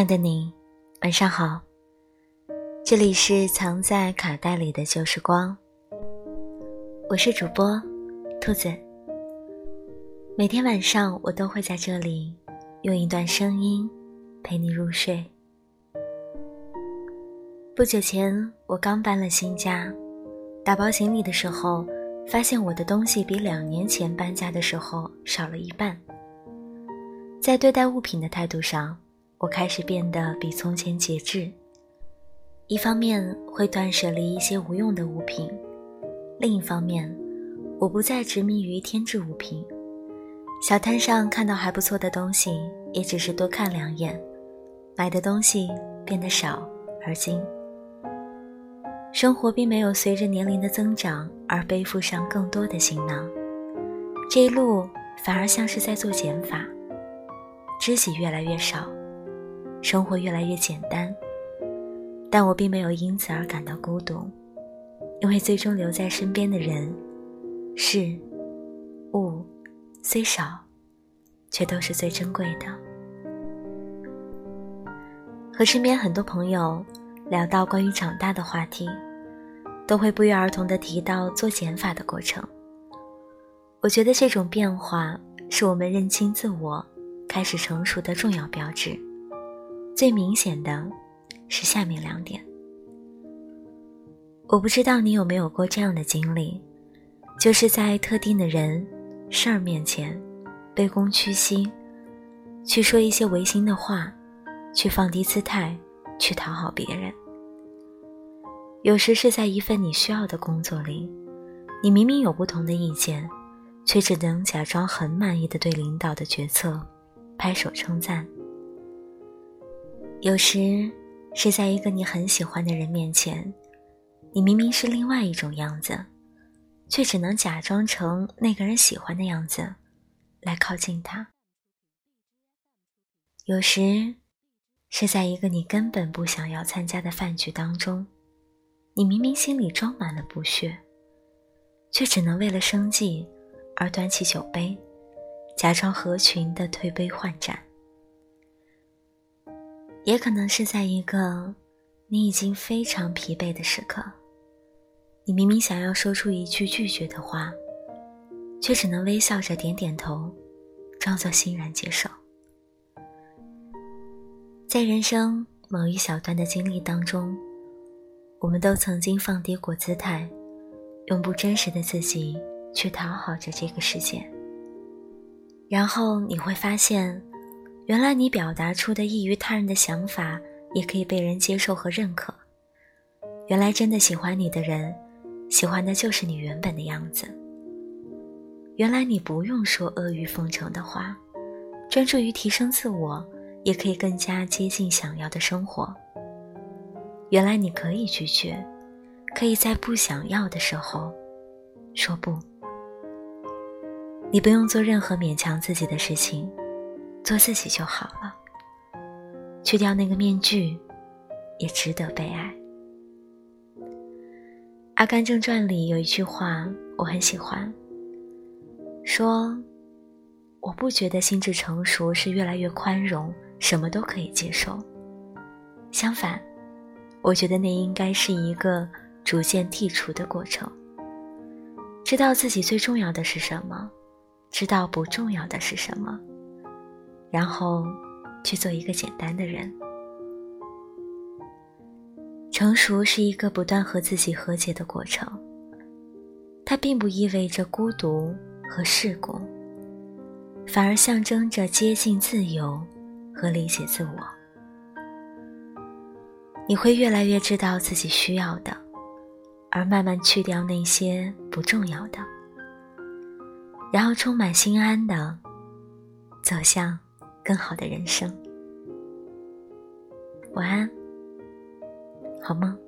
亲爱的你，晚上好。这里是藏在卡带里的旧时光，我是主播兔子。每天晚上我都会在这里用一段声音陪你入睡。不久前我刚搬了新家，打包行李的时候，发现我的东西比两年前搬家的时候少了一半。在对待物品的态度上，我开始变得比从前节制。一方面会断舍离一些无用的物品，另一方面，我不再执迷于添置物品。小摊上看到还不错的东西，也只是多看两眼，买的东西变得少而精。生活并没有随着年龄的增长而背负上更多的行囊，这一路反而像是在做减法。知己越来越少，生活越来越简单。但我并没有因此而感到孤独，因为最终留在身边的人、事、物虽少，却都是最珍贵的。和身边很多朋友聊到关于长大的话题，都会不约而同地提到做减法的过程。我觉得这种变化是我们认清自我、开始成熟的重要标志。最明显的。是下面两点。我不知道你有没有过这样的经历，就是在特定的人、事儿面前，卑躬屈膝，去说一些违心的话，去放低姿态，去讨好别人。有时是在一份你需要的工作里，你明明有不同的意见，却只能假装很满意的对领导的决策拍手称赞。有时。是在一个你很喜欢的人面前，你明明是另外一种样子，却只能假装成那个人喜欢的样子，来靠近他。有时，是在一个你根本不想要参加的饭局当中，你明明心里装满了不屑，却只能为了生计而端起酒杯，假装合群的推杯换盏。也可能是在一个你已经非常疲惫的时刻，你明明想要说出一句拒绝的话，却只能微笑着点点头，装作欣然接受。在人生某一小段的经历当中，我们都曾经放低过姿态，用不真实的自己去讨好着这个世界，然后你会发现。原来你表达出的异于他人的想法，也可以被人接受和认可。原来真的喜欢你的人，喜欢的就是你原本的样子。原来你不用说阿谀奉承的话，专注于提升自我，也可以更加接近想要的生活。原来你可以拒绝，可以在不想要的时候说不。你不用做任何勉强自己的事情。做自己就好了，去掉那个面具，也值得被爱。《阿甘正传》里有一句话我很喜欢，说：“我不觉得心智成熟是越来越宽容，什么都可以接受。相反，我觉得那应该是一个逐渐剔除的过程。知道自己最重要的是什么，知道不重要的是什么。”然后，去做一个简单的人。成熟是一个不断和自己和解的过程。它并不意味着孤独和世故，反而象征着接近自由和理解自我。你会越来越知道自己需要的，而慢慢去掉那些不重要的，然后充满心安的走向。更好的人生，晚安，好梦。